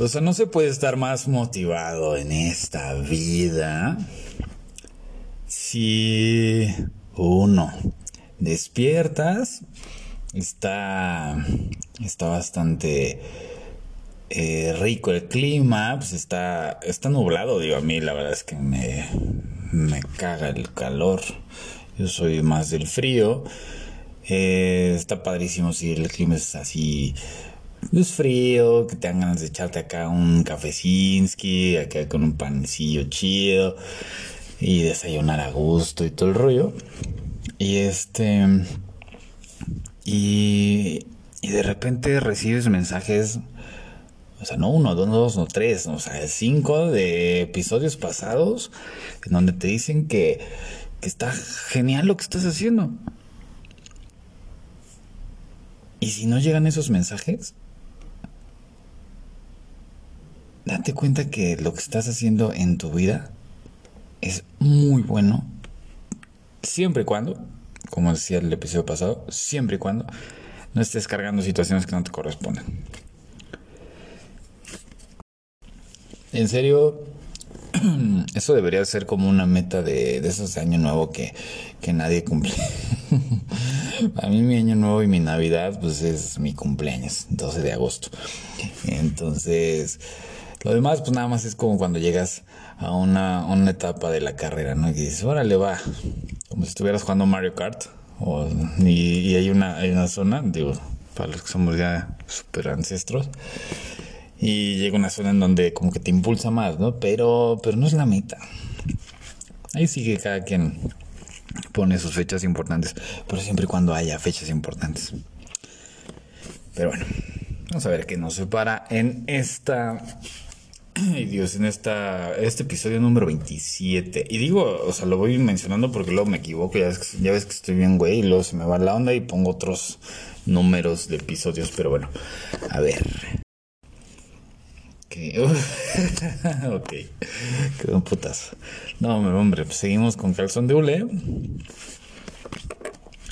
O sea, no se puede estar más motivado en esta vida si uno despiertas, está, está bastante eh, rico el clima, pues está, está nublado, digo, a mí la verdad es que me, me caga el calor, yo soy más del frío, eh, está padrísimo si el clima es así, es frío, que te dan ganas de echarte acá un cafecinski, acá con un panecillo chido y desayunar a gusto y todo el rollo. Y este. Y, y de repente recibes mensajes. O sea, no uno, dos, no tres, o sea, cinco de episodios pasados en donde te dicen que, que está genial lo que estás haciendo. Y si no llegan esos mensajes, date cuenta que lo que estás haciendo en tu vida es muy bueno. Siempre y cuando, como decía el episodio pasado, siempre y cuando no estés cargando situaciones que no te corresponden. En serio, eso debería ser como una meta de, de esos de año nuevo que, que nadie cumple. A mí mi año nuevo y mi Navidad pues es mi cumpleaños, 12 de agosto. Entonces, lo demás, pues nada más es como cuando llegas a una, una etapa de la carrera, ¿no? Y dices, órale, va. Como si estuvieras jugando Mario Kart. O, y, hay, una, hay una zona, digo, para los que somos ya super ancestros. Y llega una zona en donde como que te impulsa más, ¿no? Pero, pero no es la meta. Ahí sigue cada quien pone sus fechas importantes. Pero siempre y cuando haya fechas importantes. Pero bueno, vamos a ver qué nos separa en esta Ay Dios, en esta, este episodio número 27. Y digo, o sea, lo voy mencionando porque luego me equivoco. Ya ves, que, estoy bien, güey, y luego se me va la onda y pongo otros números de episodios. Pero bueno, a ver. Okay. ok, quedó un putazo. No, hombre, pues seguimos con calzón de hule.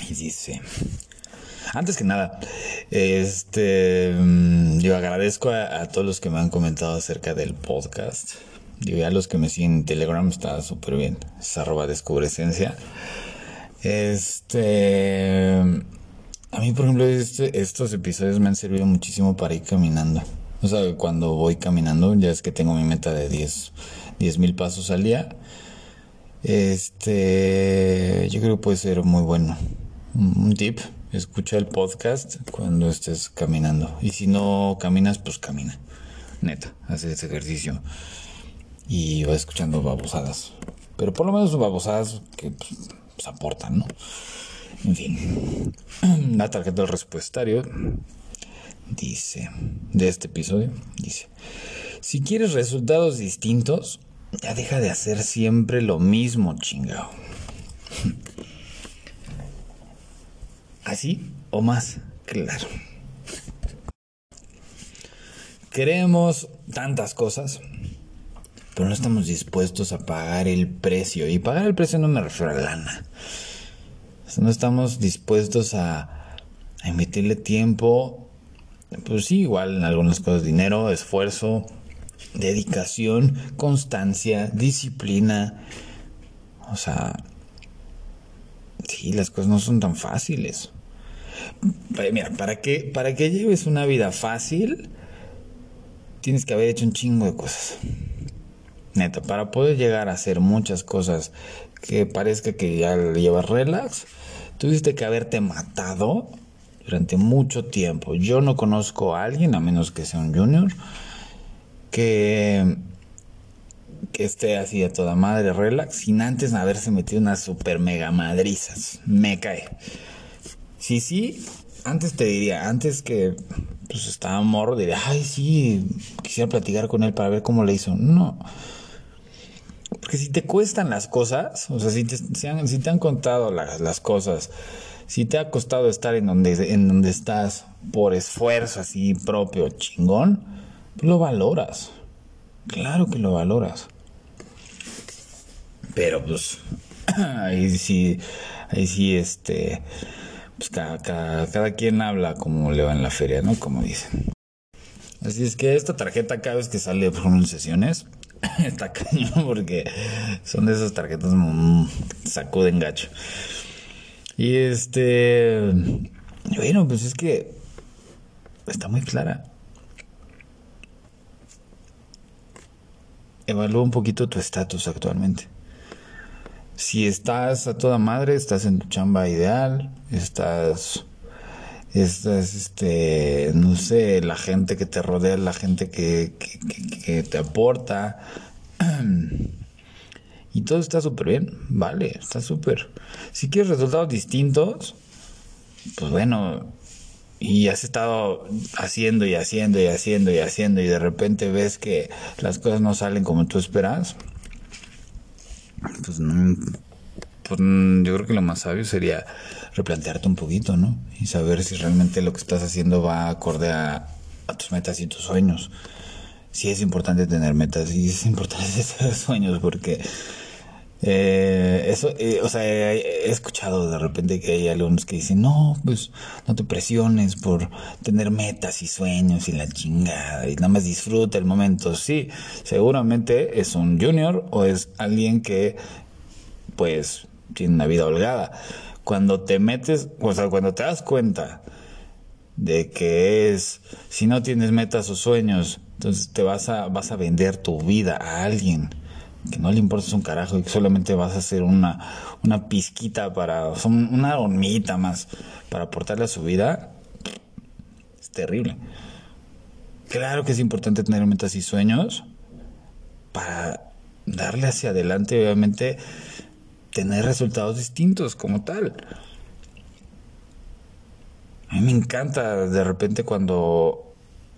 Y dice. Antes que nada, este, mm, yo agradezco a, todos los que me han comentado acerca del podcast. Digo, ya los que me siguen en Telegram está súper bien. Es arroba descubrescencia. Este, a mí, por ejemplo, este, estos episodios me han servido muchísimo para ir caminando. O sea, cuando voy caminando, ya es que tengo mi meta de 10 mil pasos al día. Este, yo creo que puede ser muy bueno. Un tip Escucha el podcast cuando estés caminando. Y si no caminas, pues camina. Neta, hace ese ejercicio. Y va escuchando babosadas. Pero por lo menos babosadas que pues, pues, aportan, ¿no? En fin. La tarjeta del respuestario dice, de este episodio, dice, si quieres resultados distintos, ya deja de hacer siempre lo mismo, chingao. así o más claro. Queremos tantas cosas, pero no estamos dispuestos a pagar el precio. Y pagar el precio no me refiero a lana. No estamos dispuestos a, a invertirle tiempo. Pues sí, igual en algunas cosas, dinero, esfuerzo, dedicación, constancia, disciplina. O sea, sí, las cosas no son tan fáciles. Mira, para que, para que lleves una vida fácil, tienes que haber hecho un chingo de cosas. Neto, para poder llegar a hacer muchas cosas que parezca que ya llevas relax, tuviste que haberte matado durante mucho tiempo. Yo no conozco a alguien, a menos que sea un junior, que, que esté así a toda madre relax sin antes haberse metido unas super mega madrizas. Me cae. Sí, sí, antes te diría, antes que pues estaba morro, diría, ay, sí, quisiera platicar con él para ver cómo le hizo. No. Porque si te cuestan las cosas, o sea, si te, si te han contado las cosas, si te ha costado estar en donde, en donde estás por esfuerzo así propio, chingón, pues lo valoras. Claro que lo valoras. Pero pues, ahí sí, ahí sí, este pues cada, cada, quien habla como le va en la feria, ¿no? Como dicen. Así es que esta tarjeta cada vez que sale, por ejemplo, sesiones, está cañón porque son de esas tarjetas mm, sacuden gacho. Y este, bueno, pues es que está muy clara. Evalúa un poquito tu estatus actualmente. Si estás a toda madre, estás en tu chamba ideal, estás estás, este, no sé, la gente que te rodea, la gente que, que, te aporta. Y todo está súper bien, vale, está súper. Si quieres resultados distintos, pues bueno, y has estado haciendo y haciendo y haciendo y haciendo y de repente ves que las cosas no salen como tú esperas, pues no, pues yo creo que lo más sabio sería replantearte un poquito, ¿no? Y saber si realmente lo que estás haciendo va acorde a, tus metas y tus sueños. Sí es importante tener metas y es importante tener sueños porque eh, eso, eh, o sea, he, escuchado de repente que hay alumnos que dicen, no, pues no te presiones por tener metas y sueños y la chingada y nada más disfruta el momento. Sí, seguramente es un junior o es alguien que pues tiene una vida holgada cuando te metes, o sea, cuando te das cuenta de que es, si no tienes metas o sueños, entonces te vas a, vas a vender tu vida a alguien que no le importa un carajo y que solamente vas a hacer una, una pizquita para, una hormiguita más para aportarle a su vida, es terrible. Claro que es importante tener metas y sueños para darle hacia adelante, obviamente, tener resultados distintos como tal. A mí me encanta de repente cuando,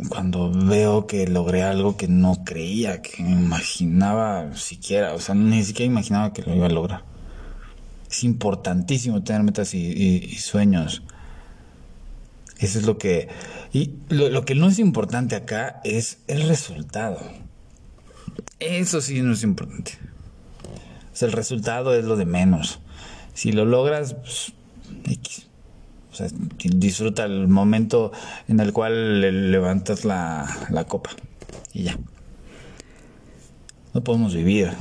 cuando veo que logré algo que no creía, que imaginaba siquiera, o sea, ni siquiera imaginaba que lo iba a lograr. Es importantísimo tener metas y, sueños. Eso es lo que... Y lo, lo que no es importante acá es el resultado. Eso sí no es importante el resultado es lo de menos. Si lo logras, pues, O sea, disfruta el momento en el cual le levantas la, la copa y ya. No podemos vivir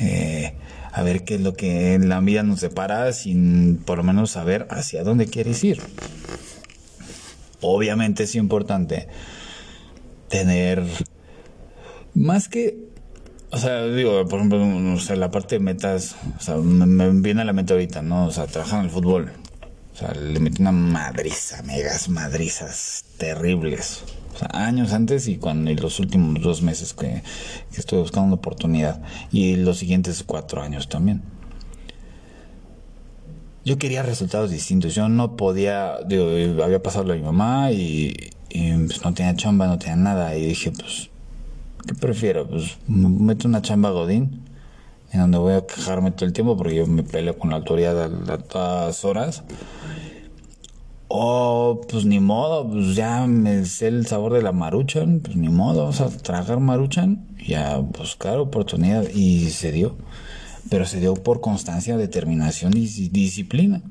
eh, a ver qué es lo que en la vida nos separa sin por lo menos saber hacia dónde quieres ir. Obviamente es importante tener más que o sea, digo, por ejemplo, o sea, la parte de metas, o sea, me, viene a la mente ahorita, ¿no? O sea, trabajar en el fútbol. O sea, le metí una madriza, megas madrizas terribles. O sea, años antes y cuando y los últimos dos meses que, que estuve buscando una oportunidad. Y los siguientes cuatro años también. Yo quería resultados distintos. Yo no podía, digo, había pasado a mi mamá y, pues, no tenía chamba, no tenía nada. Y dije, pues ¿Qué prefiero? Pues me meto una chamba godín en donde voy a quejarme todo el tiempo porque yo me peleo con la autoridad a, todas horas. O pues ni modo, pues ya me sé el sabor de la maruchan, pues ni modo, vamos a tragar maruchan y a buscar oportunidad y se dio. Pero se dio por constancia, determinación y disciplina.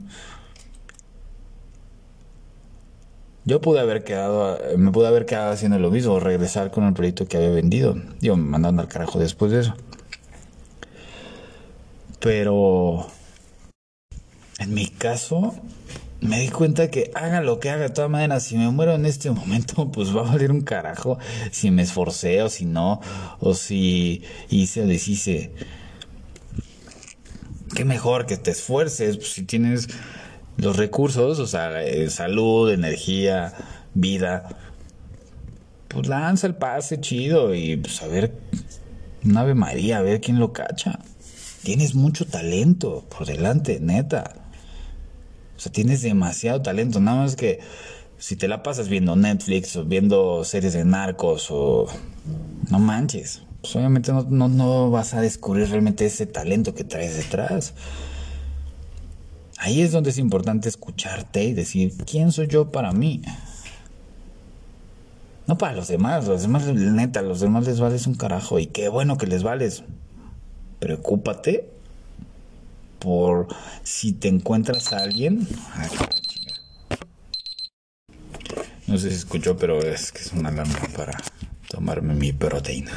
Yo pude haber quedado, me pude haber quedado haciendo lo mismo, regresar con el proyecto que había vendido. Digo, mandando al carajo después de eso. Pero en mi caso, me di cuenta que haga lo que haga, de todas maneras, si me muero en este momento, pues va a valer un carajo si me esforcé o si no, o si hice o deshice. Qué mejor que te esfuerces, pues, si tienes los recursos, o sea, eh, salud, energía, vida, pues lanza el pase chido y pues a ver, un Ave María, a ver quién lo cacha. Tienes mucho talento por delante, neta. O sea, tienes demasiado talento, nada más que si te la pasas viendo Netflix o viendo series de narcos o... No manches. Pues obviamente no, no, no vas a descubrir realmente ese talento que traes detrás. Ahí es donde es importante escucharte y decir, ¿quién soy yo para mí? No para los demás, los demás, neta, los demás les vales un carajo y qué bueno que les vales. Preocúpate por si te encuentras a alguien. No sé si escuchó, pero es que es una alarma para tomarme mi proteína.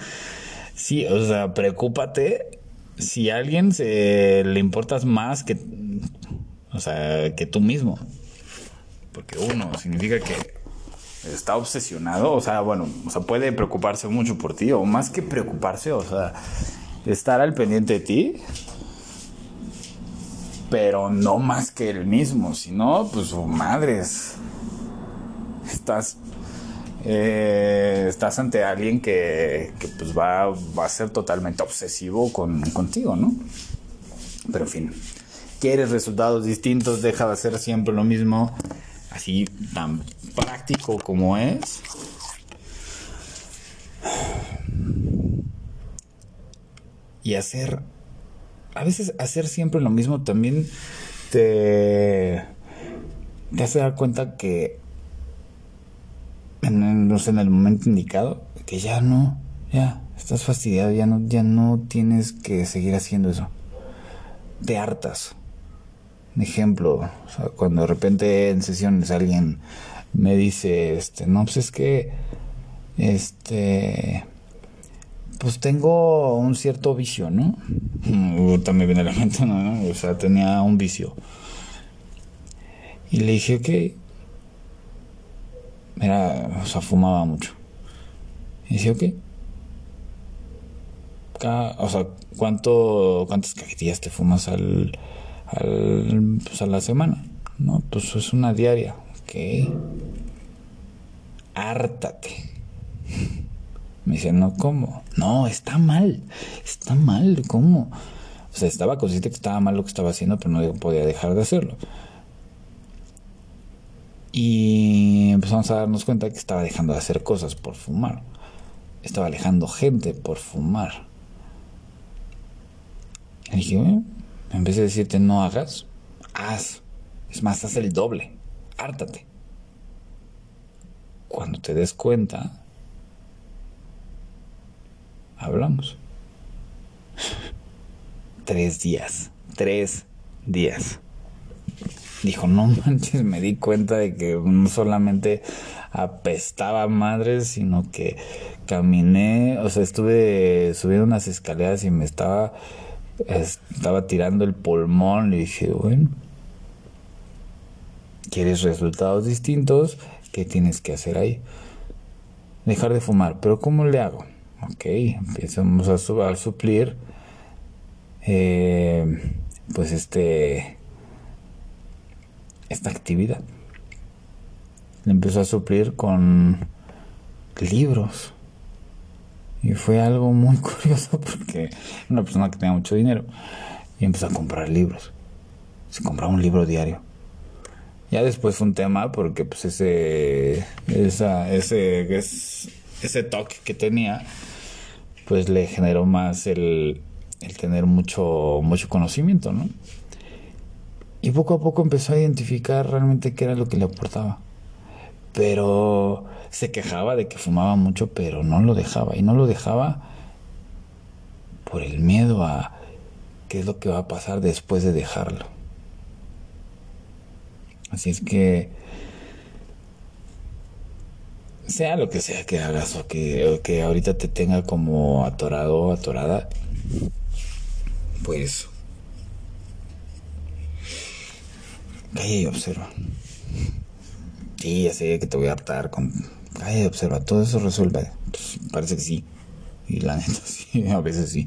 sí, o sea, preocúpate si a alguien se le importas más que, o sea, que tú mismo. Porque uno significa que está obsesionado, o sea, bueno, o sea, puede preocuparse mucho por ti, o más que preocuparse, o sea, estar al pendiente de ti, pero no más que el mismo, sino, pues, oh, madres, estás, eh, estás ante alguien que, que pues va, va, a ser totalmente obsesivo con, contigo, ¿no? Pero en fin, quieres resultados distintos, deja de hacer siempre lo mismo, así tan práctico como es. Y hacer, a veces hacer siempre lo mismo también te, te hace dar cuenta que en, no sé, en el momento indicado, que ya no, ya, estás fastidiado, ya no, ya no tienes que seguir haciendo eso. Te hartas. Ejemplo, cuando de repente en sesiones alguien me dice, este, no, pues es que, este, pues tengo un cierto vicio, ¿no? También viene a la mente, ¿no? O sea, tenía un vicio. Y le dije, ok. Era, o sea, fumaba mucho. Y dije, ok. o sea, ¿cuánto, ¿cuántas cajetillas te fumas al, al, pues a la semana? No, pues es una diaria. Ok. Hártate. Me dice, no, ¿cómo? No, está mal. Está mal, ¿cómo? O sea, estaba consciente que estaba mal lo que estaba haciendo, pero no podía dejar de hacerlo. Y empezamos a darnos cuenta que estaba dejando de hacer cosas por fumar. Estaba alejando gente por fumar. Y dije, en vez de decirte no hagas, haz. Es más, haz el doble hártate. Cuando te des cuenta, hablamos. tres días, tres días. Dijo, no manches, me di cuenta de que no solamente apestaba madres, sino que caminé, o sea, estuve subiendo unas escaleras y me estaba, estaba tirando el pulmón. Le dije, bueno, ¿Quieres resultados distintos? ¿Qué tienes que hacer ahí? Dejar de fumar. ¿Pero cómo le hago? Ok, empezamos a, suplir eh, pues este esta actividad. Le empezó a suplir con libros. Y fue algo muy curioso porque una persona que tenía mucho dinero y empezó a comprar libros. Se compraba un libro diario. Ya después fue un tema porque pues ese esa, ese ese toque que tenía pues le generó más el, el tener mucho mucho conocimiento, ¿no? Y poco a poco empezó a identificar realmente qué era lo que le aportaba. Pero se quejaba de que fumaba mucho, pero no lo dejaba. Y no lo dejaba por el miedo a qué es lo que va a pasar después de dejarlo. Así es que sea lo que sea que hagas o que, que ahorita te tenga como atorado o atorada, pues calla y observa. Sí, ya sé que te voy a hartar con... Calla y observa, todo eso resuelve. Parece que sí. Y la neta sí, a veces sí.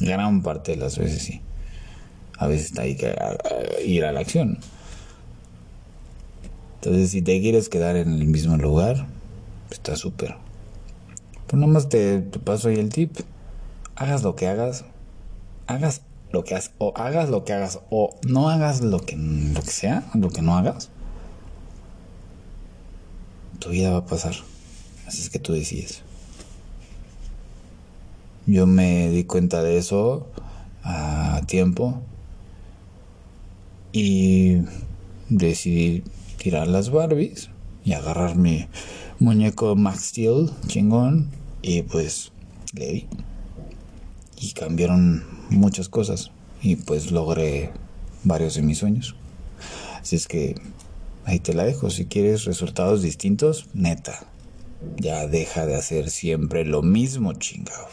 Gran parte de las veces sí. A veces está ahí que ir a la acción. Entonces, si te quieres quedar en el mismo lugar, está súper. Pues nomás te, te paso ahí el tip. Hagas lo que hagas, hagas lo que hagas, o hagas lo que hagas, o no hagas lo que, lo que sea, lo que no hagas, tu vida va a pasar. Así es que tú decides. Yo me di cuenta de eso a tiempo y decidí tirar las Barbies y agarrar mi muñeco Max Steel chingón y pues le di. Y cambiaron muchas cosas y pues logré varios de mis sueños. Así es que ahí te la dejo. Si quieres resultados distintos, neta, ya deja de hacer siempre lo mismo, chingado.